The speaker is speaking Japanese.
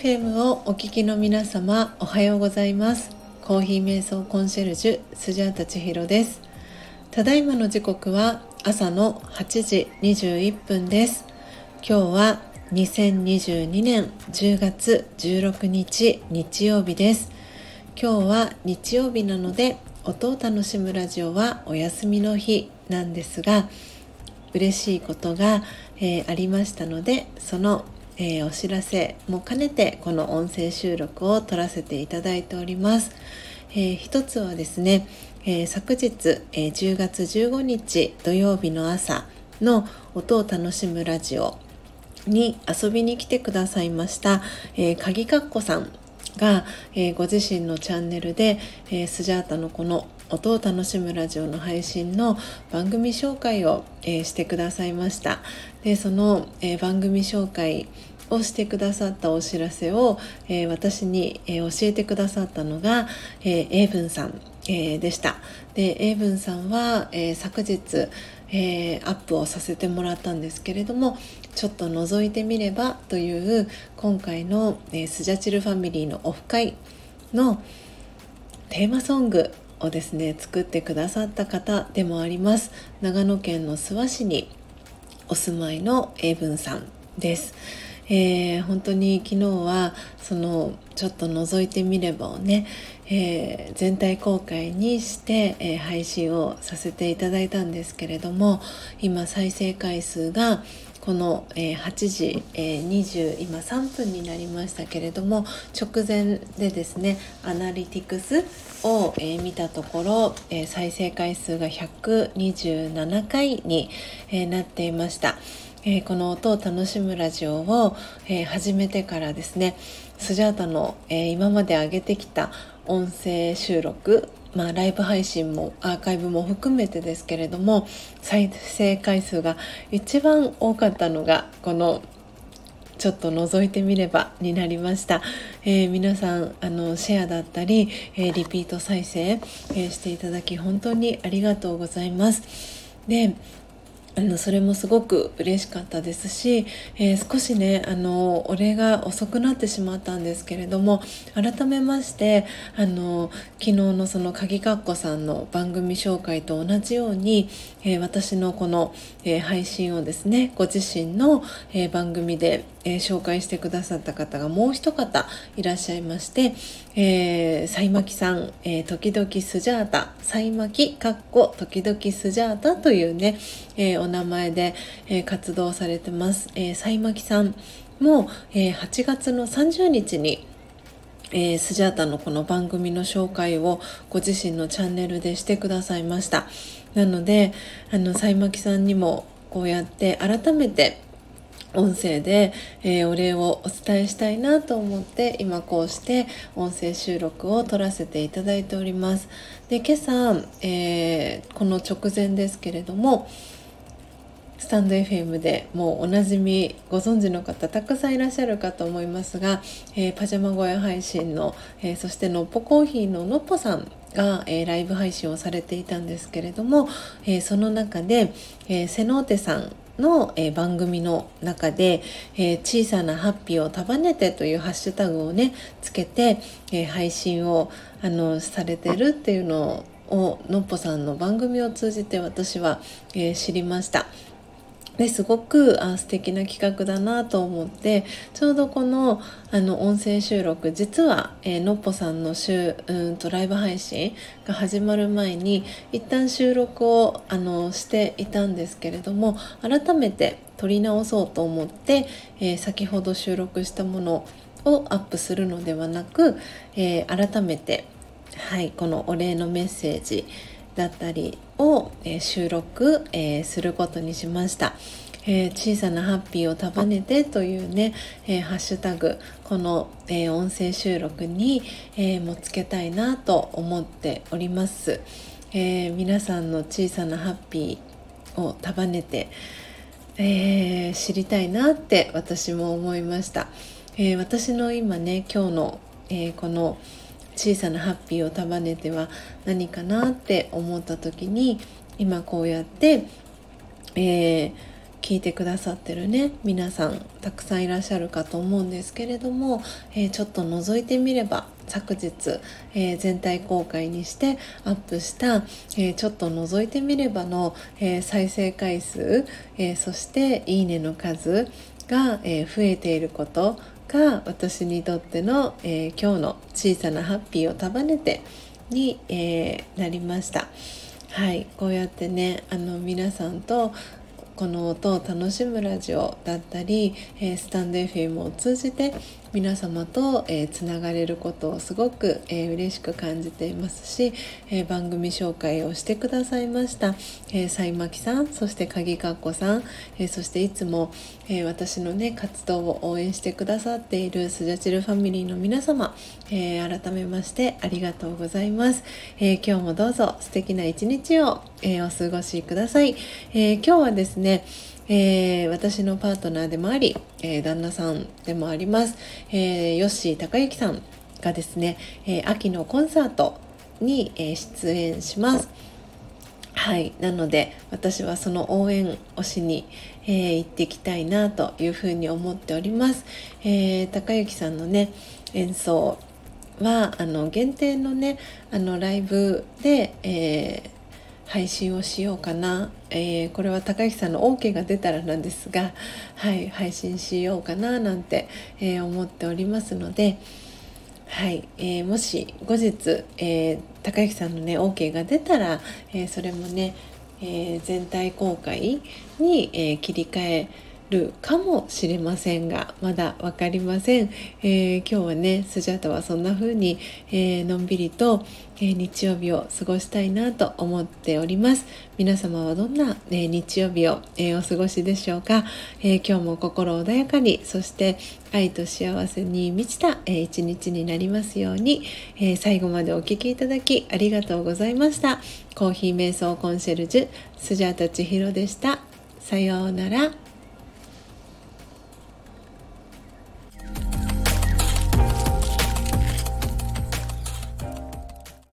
FM をお聞きの皆様おはようございます。コーヒー瞑想コンシェルジュスジャータ千尋です。ただいまの時刻は朝の8時21分です。今日は2022年10月16日日曜日です。今日は日曜日なので音を楽しむラジオはお休みの日なんですが嬉しいことが、えー、ありましたのでそのえー、お知らせも兼ねてこの音声収録を撮らせていただいております。えー、一つはですね、えー、昨日、えー、10月15日土曜日の朝の音を楽しむラジオに遊びに来てくださいました、えー、鍵かっこさんが、えー、ご自身のチャンネルで、えー、スジャータのこの音を楽しむラジオの配信の番組紹介を、えー、してくださいました。でその、え、番組紹介をしてくださったお知らせを、え、私に、え、教えてくださったのが、えー、英文さん、え、でした。で英文さんは、え、昨日、えー、アップをさせてもらったんですけれどもちょっと覗いてみればという今回の、え、スジャチルファミリーのオフ会のテーマソングをですね作ってくださった方でもあります長野県の諏訪市にお住まいの英文さんです。えー、本当に昨日はそのちょっと覗いてみればをね、えー、全体公開にして、えー、配信をさせていただいたんですけれども今再生回数がこの、え、8時、え、20今3分になりましたけれども直前でですねアナリティクスを、え、見たところ、え再生回数が127回に、えなっていました。えー、この音を楽しむラジオを、えー、始めてからですねスジャータの、えー、今まで上げてきた音声収録まあ、ライブ配信もアーカイブも含めてですけれども再生回数が一番多かったのがこのちょっと覗いてみればになりました、えー、皆さんあのシェアだったり、えー、リピート再生、えー、していただき本当にありがとうございます。であのそれもすごく嬉しかったですし、えー、少しねあのお礼が遅くなってしまったんですけれども改めましてあの昨日のその鍵かっこさんの番組紹介と同じように、えー、私のこの、えー、配信をですねご自身の、え番組で、え紹介してくださった方がもう一方いらっしゃいまして、えー、サイマキさん、え時々スジャータサイマキかっこ時々スジャータというね、えお名前で、え活動されてます。えー、さいまきさんも、えー、8月の30日にえー、スジャータのこの番組の紹介をご自身のチャンネルでしてくださいました。なので、あの、さいまきさんにもこうやって改めて音声で、えー、お礼をお伝えしたいなと思って今こうして音声収録を撮らせていただいております。で今朝、えー、この直前ですけれどもスタンド FM でもうおなじみご存知の方たくさんいらっしゃるかと思いますが、えー、パジャマ小屋配信の、えー、そしてのっぽコーヒーののっぽさんが、えー、ライブ配信をされていたんですけれども、えその中で、えー、セノーテさんの、えー、番組の中で、えー、小さなハッピーを束ねてというハッシュタグをねつけて、えー、配信をあのされてるっていうのをのっぽさんの番組を通じて私は、え知りました。ですごくあ素敵な企画だなと思ってちょうどこのあの音声収録実は、えー、のっぽさんの週うんとライブ配信が始まる前に一旦収録をあのしていたんですけれども改めて撮り直そうと思って、えー、先ほど収録したものをアップするのではなく、えー、改めて、はい、このお礼のメッセージだったりを、え収録、えすることにしました。えー、小さなハッピーを束ねてというね、えー、ハッシュタグこの、えー、音声収録に、えもつけたいなと思っております、え皆さんの小さなハッピーを束ねて、え知りたいなって私も思いました、え私の今ね今日の、えこの「小さなハッピーを束ねては何かなって思った時に今こうやって、えー、聞いてくださってるね皆さんたくさんいらっしゃるかと思うんですけれども、えー、ちょっと覗いてみれば昨日、えー、全体公開にしてアップした、えー、ちょっと覗いてみればの、え再生回数、えそしていいねの数が、え増えていることが私にとっての、え今日の小さなハッピーを束ねてに、えなりました。はい、こうやってねあの皆さんとこの音を楽しむラジオだったり、えー、スタンド FM を通じて皆様と、えー、つながれることをすごく、えー、嬉しく感じていますし、えー、番組紹介をしてくださいました、えー、さまきさんそして鍵かっこさん、えー、そしていつも、えー、私のね活動を応援してくださっているスジャチルファミリーの皆様、えー、改めましてありがとうございます、えー、今日もどうぞ素敵な一日を、えー、お過ごしください、えー、今日はですねえー、私のパートナーでもあり、えー、旦那さんでもあります、えー、ヨッシー高之さんがですね、え秋のコンサートに、え出演します。はい、なので私はその応援をしに、え行ってきたいなというふうに思っております。え高之さんのね演奏はあの限定のねあのライブで、え配信をしようかな、えー、これは高木さんの OK が出たらなんですが、はい、配信しようかななんて、えー、思っておりますので、はいえー、もし後日、え高木さんのね OK が出たら、えそれもね、え全体公開に、え切り替えるかもしれませんがまだ分かりません、えー、今日はねスジャータはそんな風に、えー、のんびりと、えー、日曜日を過ごしたいなと思っております。皆様はどんな、え日曜日を、えお過ごしでしょうか、え今日も心穏やかにそして愛と幸せに満ちた、え一日になりますように、え最後までお聴きいただきありがとうございました。コーヒー瞑想コンシェルジュスジャータ千尋でした。さようなら。